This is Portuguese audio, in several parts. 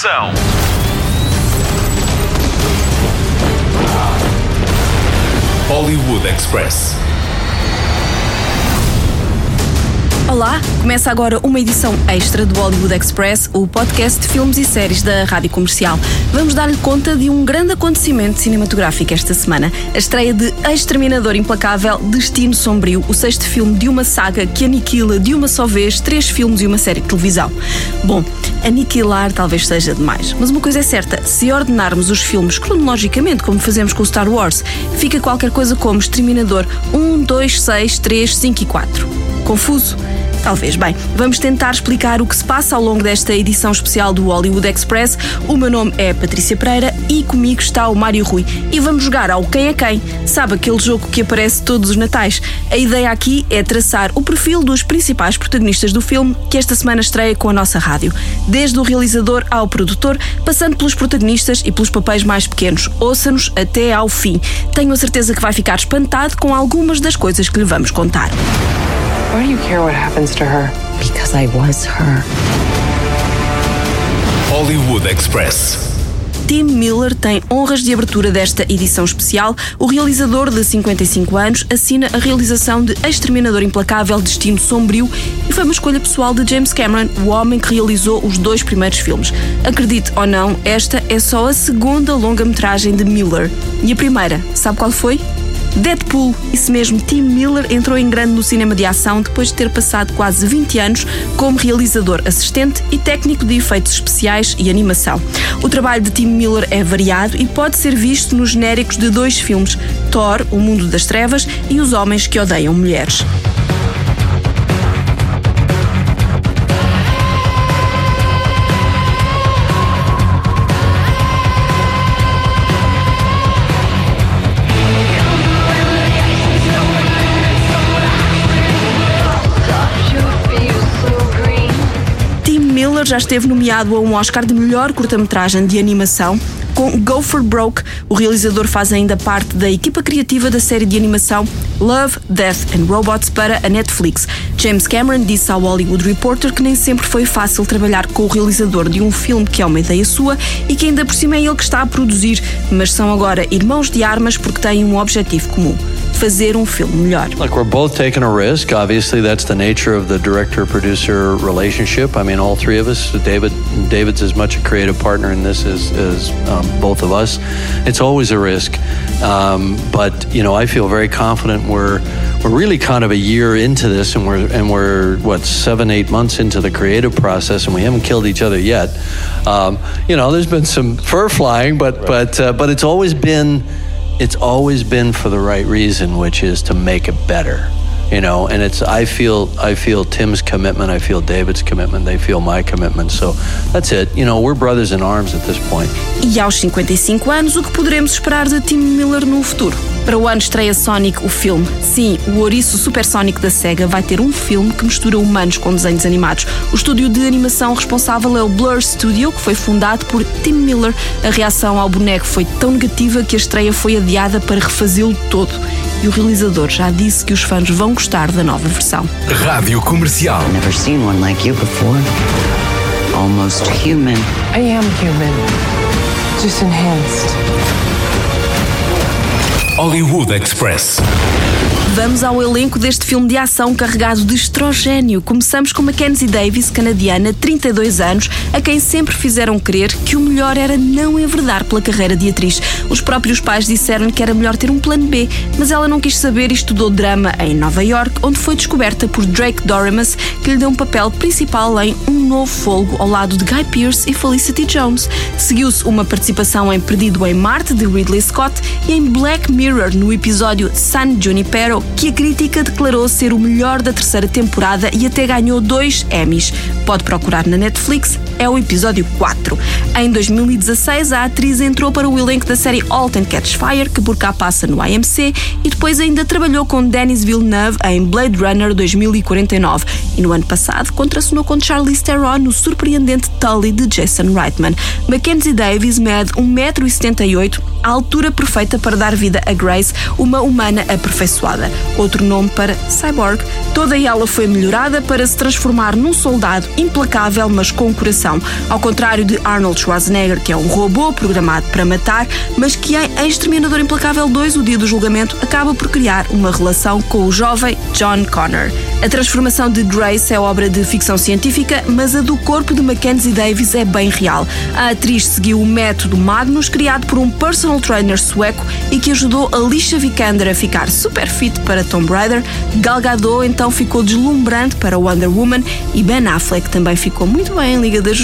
ação. Hollywood Express. Olá, começa agora uma edição extra do Hollywood Express, o podcast de filmes e séries da Rádio Comercial. Vamos dar-lhe conta de um grande acontecimento cinematográfico esta semana: a estreia de Exterminador Implacável Destino Sombrio, o sexto filme de uma saga que aniquila de uma só vez três filmes e uma série de televisão. Bom, aniquilar talvez seja demais, mas uma coisa é certa: se ordenarmos os filmes cronologicamente, como fazemos com o Star Wars, fica qualquer coisa como Exterminador 1, 2, 6, 3, 5 e 4. Confuso? Talvez. Bem, vamos tentar explicar o que se passa ao longo desta edição especial do Hollywood Express. O meu nome é Patrícia Pereira e comigo está o Mário Rui. E vamos jogar ao Quem é Quem. Sabe aquele jogo que aparece todos os natais? A ideia aqui é traçar o perfil dos principais protagonistas do filme que esta semana estreia com a nossa rádio. Desde o realizador ao produtor, passando pelos protagonistas e pelos papéis mais pequenos. Ouça-nos até ao fim. Tenho a certeza que vai ficar espantado com algumas das coisas que lhe vamos contar. Why do you care what happens to her? Because I was her. Hollywood Express. Tim Miller tem honras de abertura desta edição especial. O realizador de 55 anos assina a realização de Exterminador Implacável Destino Sombrio e foi uma escolha pessoal de James Cameron, o homem que realizou os dois primeiros filmes. Acredite ou não, esta é só a segunda longa-metragem de Miller. E a primeira, sabe qual foi? Deadpool, isso mesmo, Tim Miller entrou em grande no cinema de ação depois de ter passado quase 20 anos como realizador assistente e técnico de efeitos especiais e animação. O trabalho de Tim Miller é variado e pode ser visto nos genéricos de dois filmes: Thor, O Mundo das Trevas e Os Homens que Odeiam Mulheres. Miller já esteve nomeado a um Oscar de melhor curta-metragem de animação. Com Go for Broke, o realizador faz ainda parte da equipa criativa da série de animação Love, Death and Robots para a Netflix. James Cameron disse ao Hollywood Reporter que nem sempre foi fácil trabalhar com o realizador de um filme que é uma ideia sua e que ainda por cima é ele que está a produzir, mas são agora irmãos de armas porque têm um objetivo comum fazer um filme melhor. Like we're both taking a risk. Obviously, that's the nature of the director-producer relationship. I mean, all three of us. David, David's as much a creative partner in this as, as um, both of us. It's always a risk, um, but you know, I feel very confident. We're we're really kind of a year into this, and we're and we're what seven, eight months into the creative process, and we haven't killed each other yet. Um, you know, there's been some fur flying, but right. but uh, but it's always been it's always been for the right reason, which is to make it better. You know, and it's I feel I feel Tim's commitment, I feel David's commitment, they feel my commitment. So that's it. You know, we're brothers in arms at this point. E aos 55 anos, o que poderemos esperar de Tim Miller no futuro? Para o ano estreia Sonic, o filme. Sim, o ouriço supersónico da SEGA vai ter um filme que mistura humanos com desenhos animados. O estúdio de animação responsável é o Blur Studio, que foi fundado por Tim Miller. A reação ao boneco foi tão negativa que a estreia foi adiada para refazê-lo todo. E o realizador já disse que os fãs vão gostar da nova versão. Rádio Comercial. Never seen one like you before. Almost human. I am human. Just enhanced. Hollywood Express. Vamos ao elenco deste filme de ação carregado de estrogênio. Começamos com Mackenzie Davis, canadiana, 32 anos, a quem sempre fizeram crer que o melhor era não enverdar pela carreira de atriz. Os próprios pais disseram-lhe que era melhor ter um plano B, mas ela não quis saber e estudou drama em Nova York, onde foi descoberta por Drake Doremus, que lhe deu um papel principal em Um Novo Fogo, ao lado de Guy Pearce e Felicity Jones. Seguiu-se uma participação em Perdido em Marte, de Ridley Scott, e em Black Mirror, no episódio San Junipero, que a crítica declarou ser o melhor da terceira temporada e até ganhou dois Emmys. Pode procurar na Netflix, é o episódio 4. Em 2016, a atriz entrou para o elenco da série Halt and Catch Fire, que por cá passa no AMC, e depois ainda trabalhou com Denis Villeneuve em Blade Runner 2049. E no ano passado, contracenou com Charlize Theron no surpreendente Tully de Jason Reitman. Mackenzie Davis mede 1,78m a altura perfeita para dar vida a Grace, uma humana aperfeiçoada. Outro nome para Cyborg. Toda ela foi melhorada para se transformar num soldado implacável, mas com coração. Ao contrário de Arnold Schwarzenegger, que é um robô programado para matar, mas que em Exterminador Implacável 2, o dia do julgamento, acaba por criar uma relação com o jovem John Connor. A transformação de Grace é obra de ficção científica, mas a do corpo de Mackenzie Davis é bem real. A atriz seguiu o método Magnus, criado por um personal trainer sueco e que ajudou Alicia Vikander a ficar super fit para Tomb Raider. Gal Gadot então ficou deslumbrante para Wonder Woman e Ben Affleck também ficou muito bem em Liga da.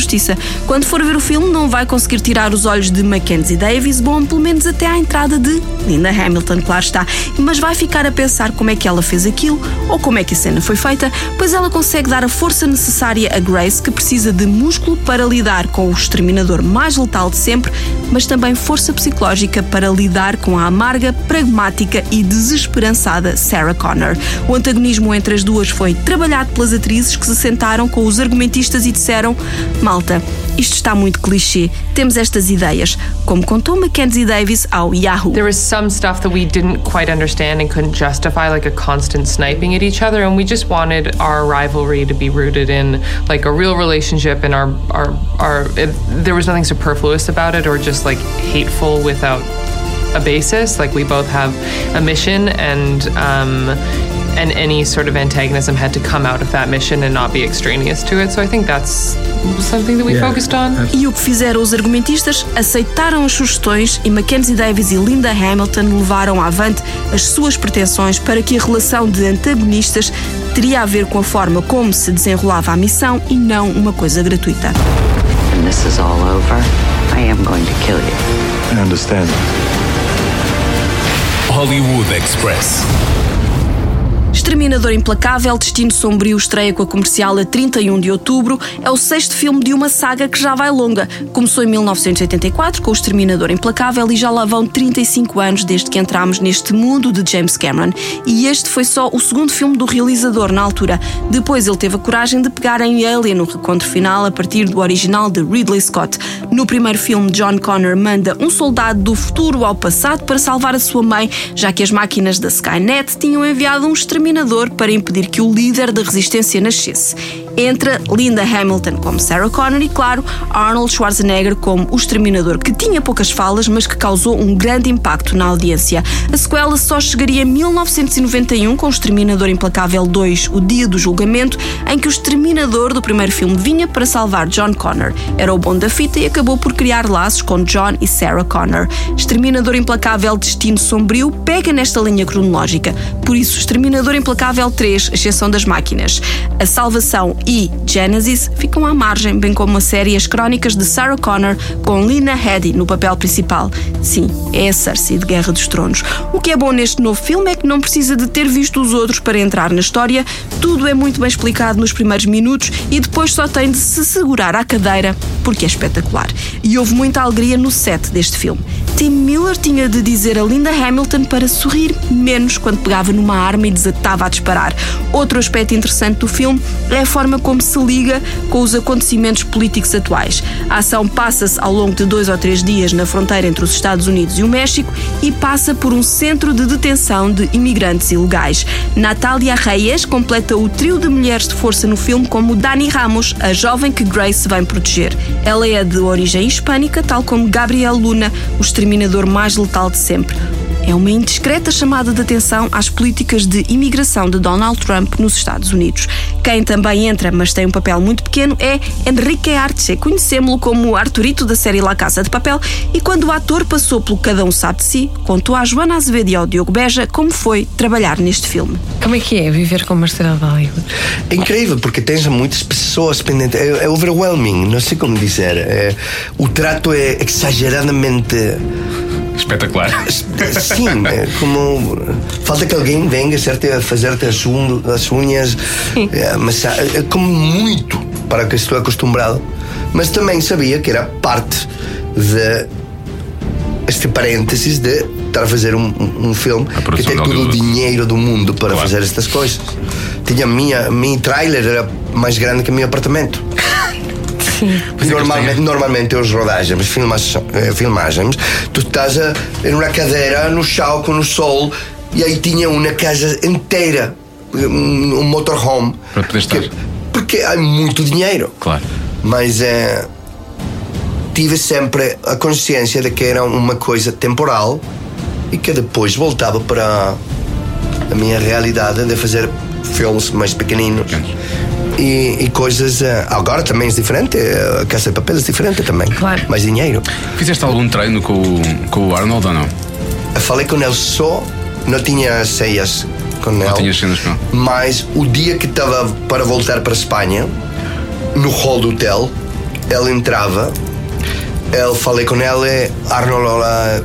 Quando for ver o filme, não vai conseguir tirar os olhos de Mackenzie Davis, bom, pelo menos até à entrada de Linda Hamilton, claro está, mas vai ficar a pensar como é que ela fez aquilo ou como é que a cena foi feita, pois ela consegue dar a força necessária a Grace, que precisa de músculo para lidar com o exterminador mais letal de sempre, mas também força psicológica para lidar com a amarga, pragmática e desesperançada Sarah Connor. O antagonismo entre as duas foi trabalhado pelas atrizes que se sentaram com os argumentistas e disseram: Malta, isto está muito clichê. Temos estas ideias, como contou Mackenzie Davis ao Yahoo. There was some stuff that we didn't quite understand and couldn't justify, like a constant sniping at each other, and we just wanted our rivalry to be rooted in like a real relationship and our our our. It, there was nothing superfluous about it or just like hateful without a basis. Like we both have a mission and. Um, and any sort of antagonism had to come out of that mission and not be extraneous to it. So I think that's something that we Yeah. focused on. E o que fizeram os argumentistas? Aceitaram as sugestões e Mackenzie Davis e Linda Hamilton levaram avante as suas pretensões para que a relação de antagonistas teria a ver com a forma como se desenrolava a missão e não uma coisa gratuita. When this is all over, I am going to kill you. I understand. Hollywood Express. Exterminador Implacável, Destino Sombrio estreia com a comercial a 31 de outubro. É o sexto filme de uma saga que já vai longa. Começou em 1984 com o Exterminador Implacável e já lá vão 35 anos desde que entramos neste mundo de James Cameron. E este foi só o segundo filme do realizador na altura. Depois ele teve a coragem de pegar em Alien no recontro final a partir do original de Ridley Scott. No primeiro filme, John Connor manda um soldado do futuro ao passado para salvar a sua mãe, já que as máquinas da Skynet tinham enviado um exterminador para impedir que o líder da resistência nascesse. Entra Linda Hamilton como Sarah Connor e, claro, Arnold Schwarzenegger como o exterminador, que tinha poucas falas, mas que causou um grande impacto na audiência. A sequela só chegaria em 1991 com o Exterminador Implacável 2, O Dia do Julgamento, em que o exterminador do primeiro filme vinha para salvar John Connor. Era o bom da fita e acabou por criar laços com John e Sarah Connor. Exterminador Implacável Destino Sombrio pega nesta linha cronológica. Por isso, Exterminador Implacável 3, Exceção das Máquinas, A Salvação e Genesis ficam à margem, bem como a série As Crónicas de Sarah Connor com Lina Headey no papel principal. Sim, é a Cersei de Guerra dos Tronos. O que é bom neste novo filme é que não precisa de ter visto os outros para entrar na história, tudo é muito bem explicado nos primeiros minutos e depois só tem de se segurar à cadeira, porque é espetacular. E houve muita alegria no set deste filme. Tim Miller tinha de dizer a Linda Hamilton para sorrir menos quando pegava numa arma e desatava a disparar. Outro aspecto interessante do filme é a forma como se liga com os acontecimentos políticos atuais. A ação passa-se ao longo de dois ou três dias na fronteira entre os Estados Unidos e o México e passa por um centro de detenção de imigrantes ilegais. Natália Reyes completa o trio de mulheres de força no filme como Dani Ramos, a jovem que Grace vem proteger. Ela é de origem hispânica, tal como Gabriel Luna, o exterminador mais letal de sempre. É uma indiscreta chamada de atenção às políticas de imigração de Donald Trump nos Estados Unidos. Quem também entra, mas tem um papel muito pequeno, é Enrique Arce. Conhecemos-lo como Arturito da série La Casa de Papel e quando o ator passou pelo Cada Um Sabe de Si, contou à Joana Azevedo e ao Diogo Beja como foi trabalhar neste filme. Como é que é viver com uma estrela de Hollywood? É incrível porque tens muitas pessoas pendentes. É, é overwhelming, não sei como dizer. É, o trato é exageradamente. Espetacular. Sim, é como. Falta que alguém venha a fazer-te as, un- as unhas. É, mas é como muito para que estou acostumado. Mas também sabia que era parte de. Este parênteses de estar a fazer um, um- filme que tem todo o dinheiro do mundo para Claro. fazer estas coisas. Tinha a minha, minha trailer era mais grande que o meu apartamento. Pois é Normalmente, normalmente as rodagens, filmas, filmagens, tu estás a, em uma cadeira no chão com o sol e aí tinha uma casa inteira, um, um motorhome. Para poder estar. Que- porque há muito dinheiro. Claro. Mas eh, tive sempre a consciência de que era uma coisa temporal e que depois voltava para a minha realidade de fazer filmes mais pequeninos. E, e coisas. eh, agora também é diferente, eh, a Casa de Papel é diferente também. Claro. Mais dinheiro. Fizeste algum treino com o, com o Arnold ou não? Eu falei com ele só, não tinha ceias com ele. Não tinhas cenas com ele? Mas o dia que estava para voltar para a Espanha, no hall do hotel, ele entrava, eu falei com ele, Arnold, olá,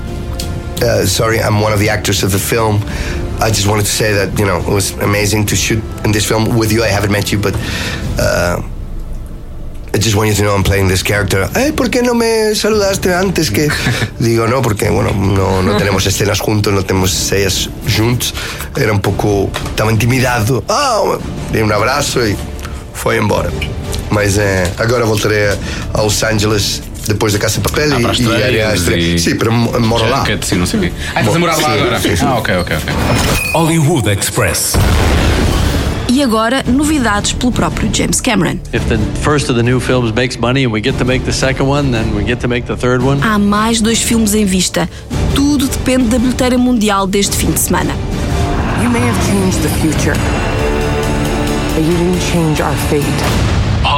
uh, sorry, I'm one of the actors of the film. I just wanted to say that, you know, it was amazing to shoot in this film with you. I haven't met you, but uh, I just want you to know I'm playing this character. Hey, ¿por qué no me saludaste antes que...? Digo, no, porque, bueno, no, no tenemos escenas juntos, no tenemos escenas juntos. Era un poco... Estava intimidado. Ah, dei um abraço e foi embora. Mas eh, agora voltarei a- a Los Angeles depois da Casa de Papel Ah, e, e estreias estreia. e- Sim, para mo- moro lá. Não sei o quê. Ah, estás a morar lá Sim, agora? sim, sim. Ah, ok, ok, ok. Hollywood Express. E agora, novidades pelo próprio James Cameron. If the first of the new films makes money and we get to make the second one, then we get to make the third one. Há mais dois filmes em vista. Tudo depende da bilheteira mundial deste fim de semana. You may have changed the future, but you didn't change our fate.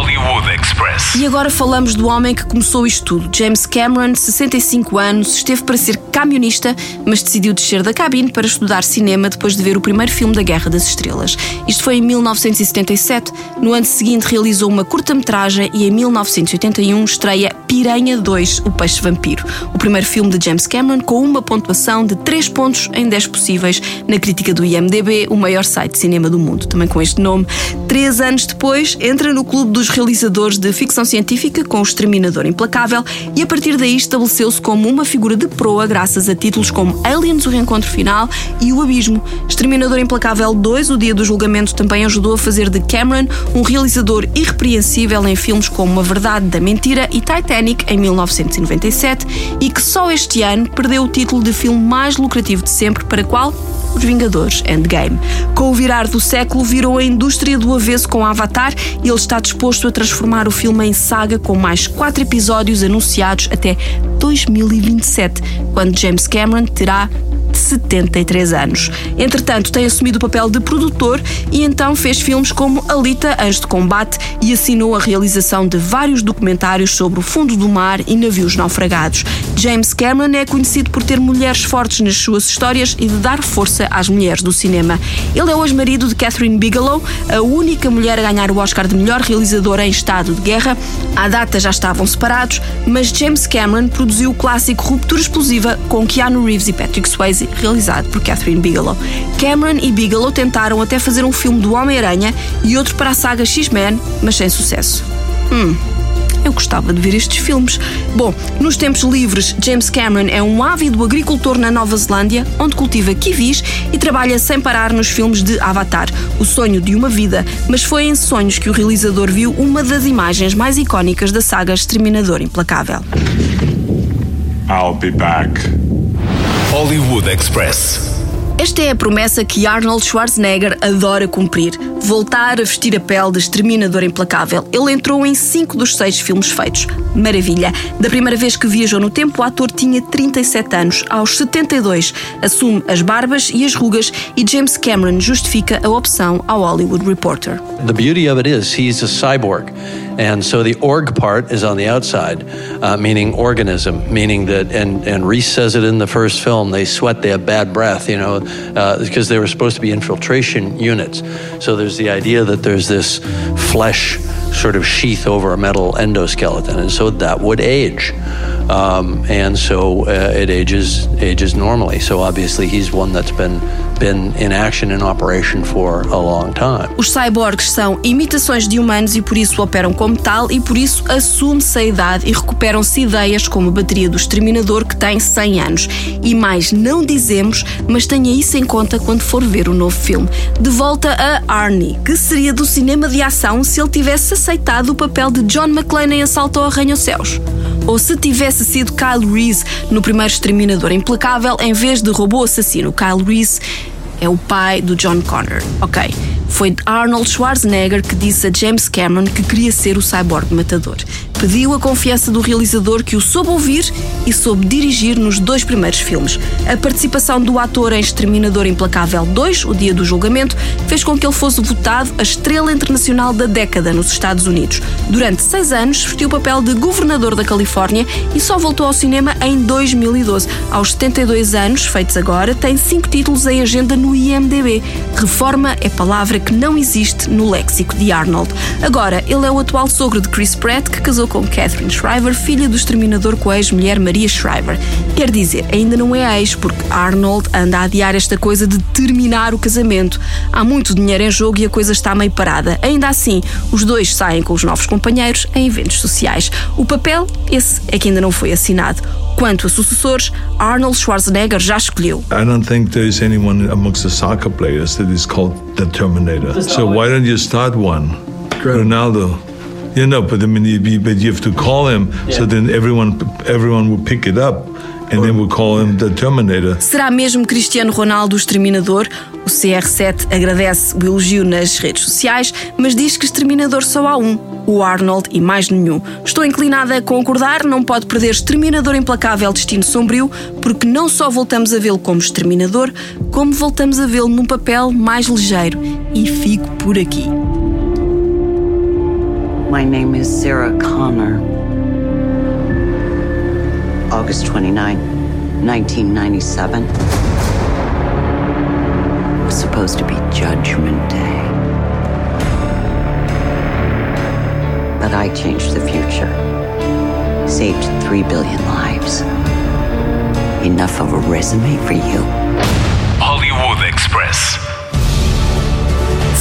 Hollywood Express. E agora falamos do homem que começou isto tudo. James Cameron, 65 anos, esteve para ser camionista, mas decidiu descer da cabine para estudar cinema depois de ver o primeiro filme da Guerra das Estrelas. Isto foi em 1977. No ano seguinte realizou uma curta-metragem e em 1981 estreia Piranha 2, o Peixe Vampiro. O primeiro filme de James Cameron com uma pontuação de 3 pontos em 10 possíveis na crítica do IMDB, o maior site de cinema do mundo, também com este nome. Três anos depois, entra no clube dos realizadores de ficção científica com o Exterminador Implacável e a partir daí estabeleceu-se como uma figura de proa graças a títulos como Aliens, o Reencontro Final e O Abismo. Exterminador Implacável 2, o dia do julgamento, também ajudou a fazer de Cameron um realizador irrepreensível em filmes como A Verdade da Mentira e Titanic em 1997 e que só este ano perdeu o título de filme mais lucrativo de sempre para qual? Os Vingadores Endgame. Com o virar do século, virou a indústria do avesso com Avatar e ele está disposto a transformar o filme em saga com mais quatro episódios anunciados até 2027, quando James Cameron terá de 73 anos. Entretanto, tem assumido o papel de produtor e então fez filmes como Alita, Anjo de Combate e assinou a realização de vários documentários sobre o fundo do mar e navios naufragados. James Cameron é conhecido por ter mulheres fortes nas suas histórias e de dar força às mulheres do cinema. Ele é hoje marido de Catherine Bigelow, a única mulher a ganhar o Oscar de melhor realizadora em estado de guerra. À data já estavam separados, mas James Cameron produziu o clássico Ruptura Explosiva com Keanu Reeves e Patrick Swayze, realizado por Catherine Bigelow. Cameron e Bigelow tentaram até fazer um filme do Homem-Aranha e outro para a saga X-Men, mas sem sucesso. Hum. Eu gostava de ver estes filmes. Bom, nos tempos livres, James Cameron é um ávido agricultor na Nova Zelândia, onde cultiva kiwis e trabalha sem parar nos filmes de Avatar, o sonho de uma vida. Mas foi em sonhos que o realizador viu uma das imagens mais icónicas da saga Exterminador Implacável. I'll be back. Hollywood Express. Esta é a promessa que Arnold Schwarzenegger adora cumprir: voltar a vestir a pele de exterminador implacável. Ele entrou em cinco dos seis filmes feitos. Maravilha! Da primeira vez que viajou no tempo, o ator tinha 37 anos. Aos 72, assume as barbas e as rugas e James Cameron justifica a opção ao Hollywood Reporter. The beauty of it is he's a cyborg. And so the org part is on the outside, uh, meaning organism, meaning that, and, and Reese says it in the first film, they sweat, they have bad breath, you know, uh, because they were supposed to be infiltration units. So there's the idea that there's this flesh sort of sheath over a metal endoskeleton, and so that would age. Um, and so uh, it ages ages normally. So obviously he's one that's been been in action in operation for a long time. Os cyborgs são imitações de humanos e por isso operam como tal e por isso assume-se a idade e recuperam-se ideias como a bateria do Exterminador que tem 100 anos. E mais não dizemos, mas tenha isso em conta quando for ver o novo filme. De volta a Arnie, que seria do cinema de ação se ele tivesse aceitado o papel de John McClane em Assalto ao Arranha-Céus? Ou se tivesse sido Kyle Reese no primeiro Exterminador Implacável em vez de robô assassino? Kyle Reese é o pai do John Connor. Ok. Foi Arnold Schwarzenegger que disse a James Cameron que queria ser o cyborg matador. Pediu a confiança do realizador que o soube ouvir e soube dirigir nos dois primeiros filmes. A participação do ator em Exterminador Implacável 2, o dia do julgamento, fez com que ele fosse votado a estrela internacional da década nos Estados Unidos. Durante seis anos, vestiu o papel de governador da Califórnia e só voltou ao cinema em 2012. Aos 72 anos, feitos agora, tem cinco títulos em agenda no IMDb. Reforma é palavra que não existe no léxico de Arnold. Agora, ele é o atual sogro de Chris Pratt, que casou com Catherine Shriver, filha do exterminador com a ex-mulher Maria Shriver. Quer dizer, ainda não é ex, porque Arnold anda a adiar esta coisa de terminar o casamento. Há muito dinheiro em jogo e a coisa está meio parada. Ainda assim, os dois saem com os novos companheiros em eventos sociais. O papel, esse é que ainda não foi assinado. Quanto a sucessores, Arnold Schwarzenegger já escolheu. I don't think there is anyone amongst the soccer players that is called the Terminator. So why don't you start one? Ronaldo. You know, but I mean, you, but you have to call him so then everyone everyone will pick it up. And then we'll call him the Terminator. Será mesmo Cristiano Ronaldo o exterminador? O CR7 agradece o elogio nas redes sociais, mas diz que exterminador só há um, o Arnold e mais nenhum. Estou inclinada a concordar, não pode perder exterminador implacável destino sombrio, porque não só voltamos a vê-lo como exterminador, como voltamos a vê-lo num papel mais ligeiro. E fico por aqui. My name is Sarah Connor. August 29, 1997. It was supposed to be Judgment Day. But I changed the future. Saved three billion lives. Enough of a resume for you. Hollywood Express.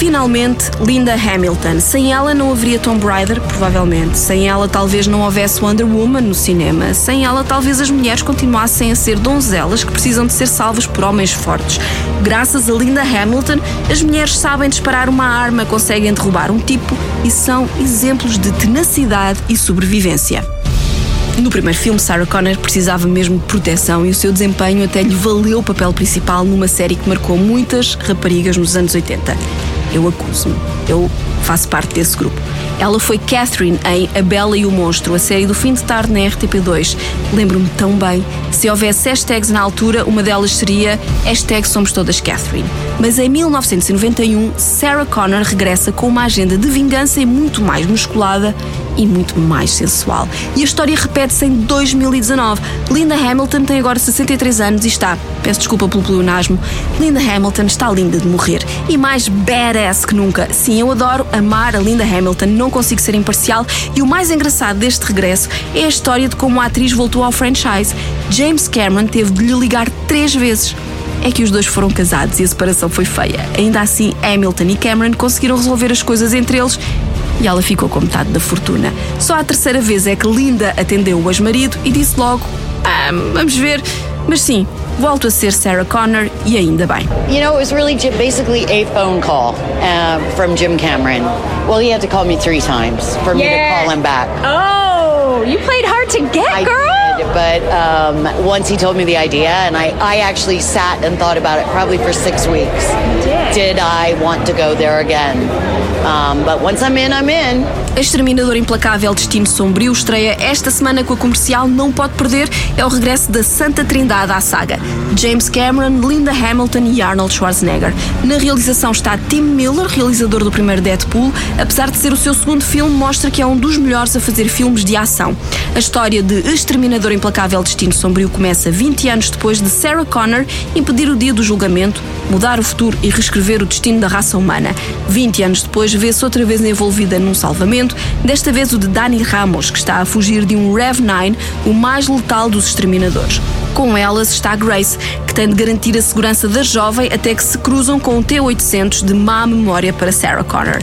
Finalmente, Linda Hamilton. Sem ela não haveria Tomb Raider, provavelmente. Sem ela talvez não houvesse Wonder Woman no cinema. Sem ela talvez as mulheres continuassem a ser donzelas que precisam de ser salvas por homens fortes. Graças a Linda Hamilton, as mulheres sabem disparar uma arma, conseguem derrubar um tipo e são exemplos de tenacidade e sobrevivência. No primeiro filme, Sarah Connor precisava mesmo de proteção e o seu desempenho até lhe valeu o papel principal numa série que marcou muitas raparigas nos anos 80. Eu acuso-me. Eu faço parte desse grupo. Ela foi Catherine em A Bela e o Monstro, a série do fim de tarde na RTP2. Lembro-me tão bem. Se houvesse hashtags na altura, uma delas seria hashtag Somos Todas Catherine. Mas em 1991, Sarah Connor regressa com uma agenda de vingança e muito mais musculada e muito mais sensual. E a história repete-se em 2019. Linda Hamilton tem agora 63 anos e está, peço desculpa pelo pleonasmo, Linda Hamilton está linda de morrer e mais badass que nunca. Sim, eu adoro amar a Linda Hamilton, não consigo ser imparcial e o mais engraçado deste regresso é a história de como a atriz voltou ao franchise. James Cameron teve de lhe ligar três vezes é que os dois foram casados e a separação foi feia. Ainda assim, Hamilton e Cameron conseguiram resolver as coisas entre eles e ela ficou com metade da fortuna. Só a terceira vez é que Linda atendeu o ex-marido e disse logo: ah, vamos ver, mas sim, volto a ser Sarah Connor e ainda bem. You know, it was really basically a phone call uh, from Jim Cameron. Well, he had to call me three times for me Yeah. to call him back. Oh, you played hard to get, girl. but um, once he told me the idea, and I, I actually sat and thought about it probably for six weeks. did. I want to go there again? Um, but once I'm in, I'm in. Exterminador Implacável Destino Sombrio estreia esta semana com a comercial Não Pode Perder. É o regresso da Santa Trindade à saga. James Cameron, Linda Hamilton e Arnold Schwarzenegger. Na realização está Tim Miller, realizador do primeiro Deadpool. Apesar de ser o seu segundo filme, mostra que é um dos melhores a fazer filmes de ação. A história de Exterminador Implacável Destino Sombrio começa 20 anos depois de Sarah Connor impedir o dia do julgamento, mudar o futuro e reescrever o destino da raça humana. 20 anos depois, vê-se outra vez envolvida num salvamento, desta vez o de Dani Ramos, que está a fugir de um Rev-9, o mais letal dos exterminadores. Com elas está Grace, que tem de garantir a segurança da jovem até que se cruzam com o T-800 de má memória para Sarah Connor.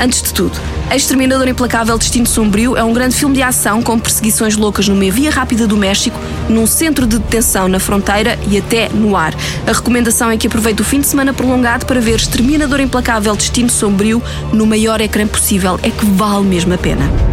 Antes de tudo, Exterminador Implacável Destino Sombrio é um grande filme de ação com perseguições loucas numa via rápida do México, num centro de detenção na fronteira e até no ar. A recomendação é que aproveite o fim de semana prolongado para ver Exterminador Implacável Destino Sombrio no maior ecrã possível. É que vale mesmo a pena.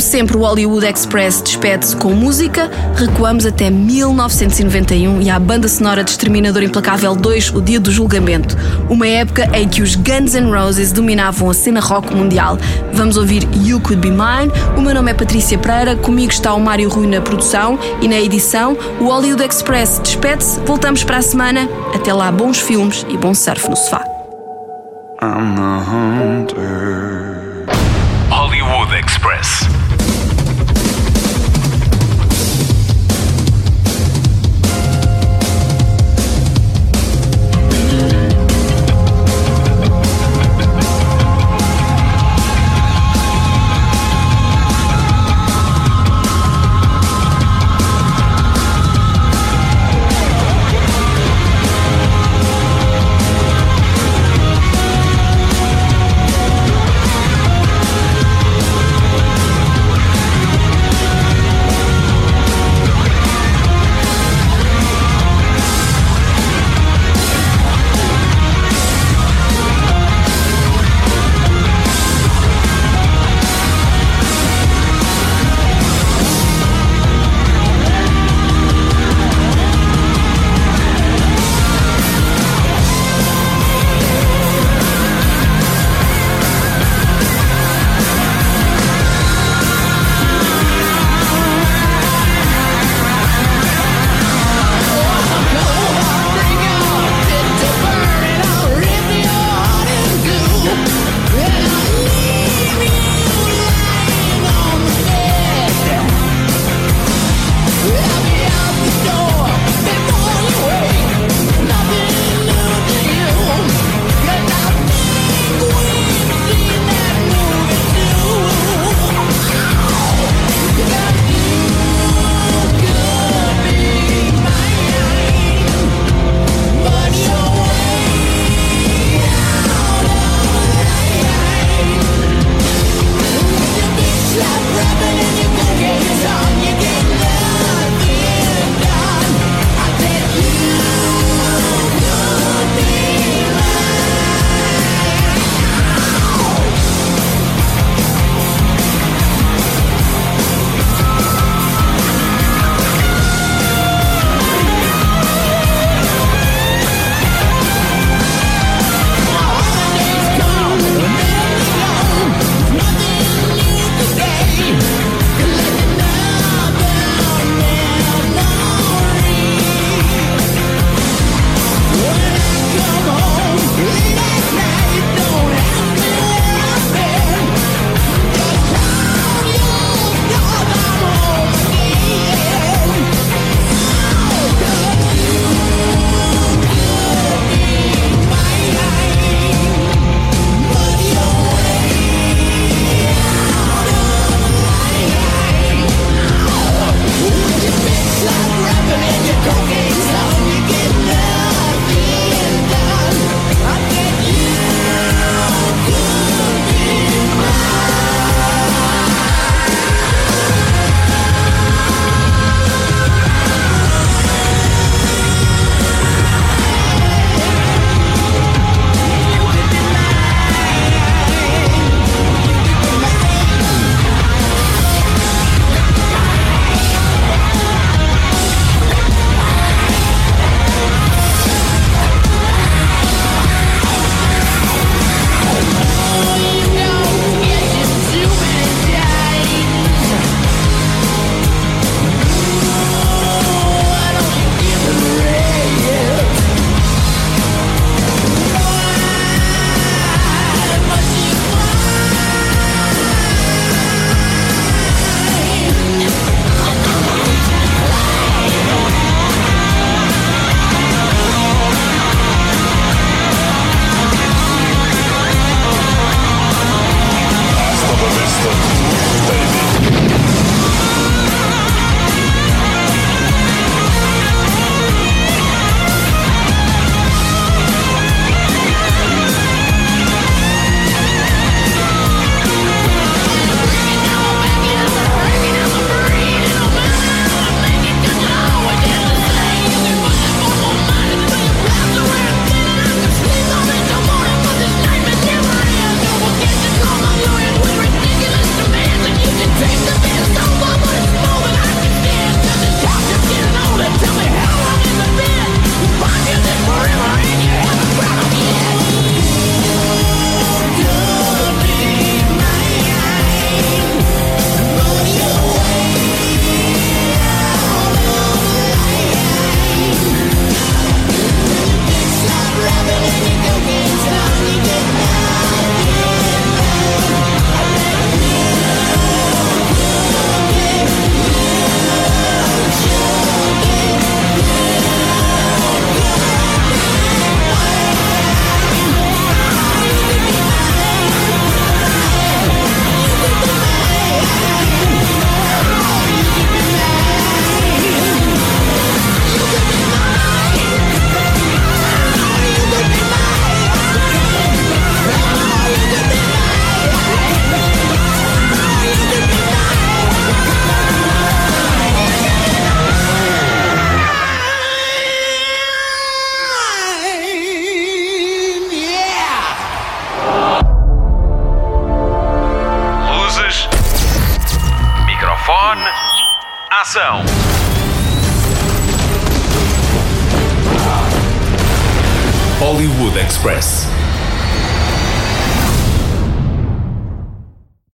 Como sempre, o Hollywood Express despede-se com música. Recuamos até 1991 e à banda sonora de Exterminador Implacável 2, O Dia do Julgamento. Uma época em que os Guns N' Roses dominavam a cena rock mundial. Vamos ouvir You Could Be Mine. O meu nome é Patrícia Pereira, comigo está o Mário Rui na produção e na edição. O Hollywood Express despede-se. Voltamos para a semana. Até lá, bons filmes e bom surf no sofá. I'm the hunter. Hollywood Express.